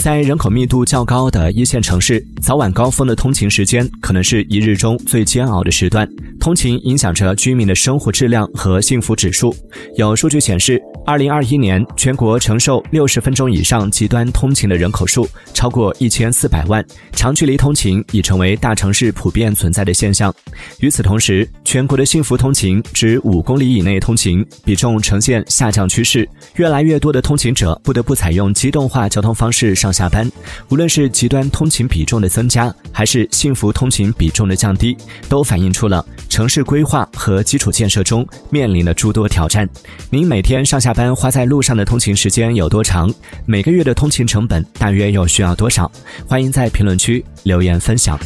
在人口密度较高的一线城市，早晚高峰的通勤时间可能是一日中最煎熬的时段。通勤影响着居民的生活质量和幸福指数。有数据显示，二零二一年全国承受六十分钟以上极端通勤的人口数超过一千四百万，长距离通勤已成为大城市普遍存在的现象。与此同时，全国的幸福通勤指五公里以内通勤比重呈现下降趋势，越来越多的通勤者不得不采用机动化交通方式上下班。无论是极端通勤比重的增加，还是幸福通勤比重的降低，都反映出了。城市规划和基础建设中面临的诸多挑战。您每天上下班花在路上的通勤时间有多长？每个月的通勤成本大约又需要多少？欢迎在评论区留言分享。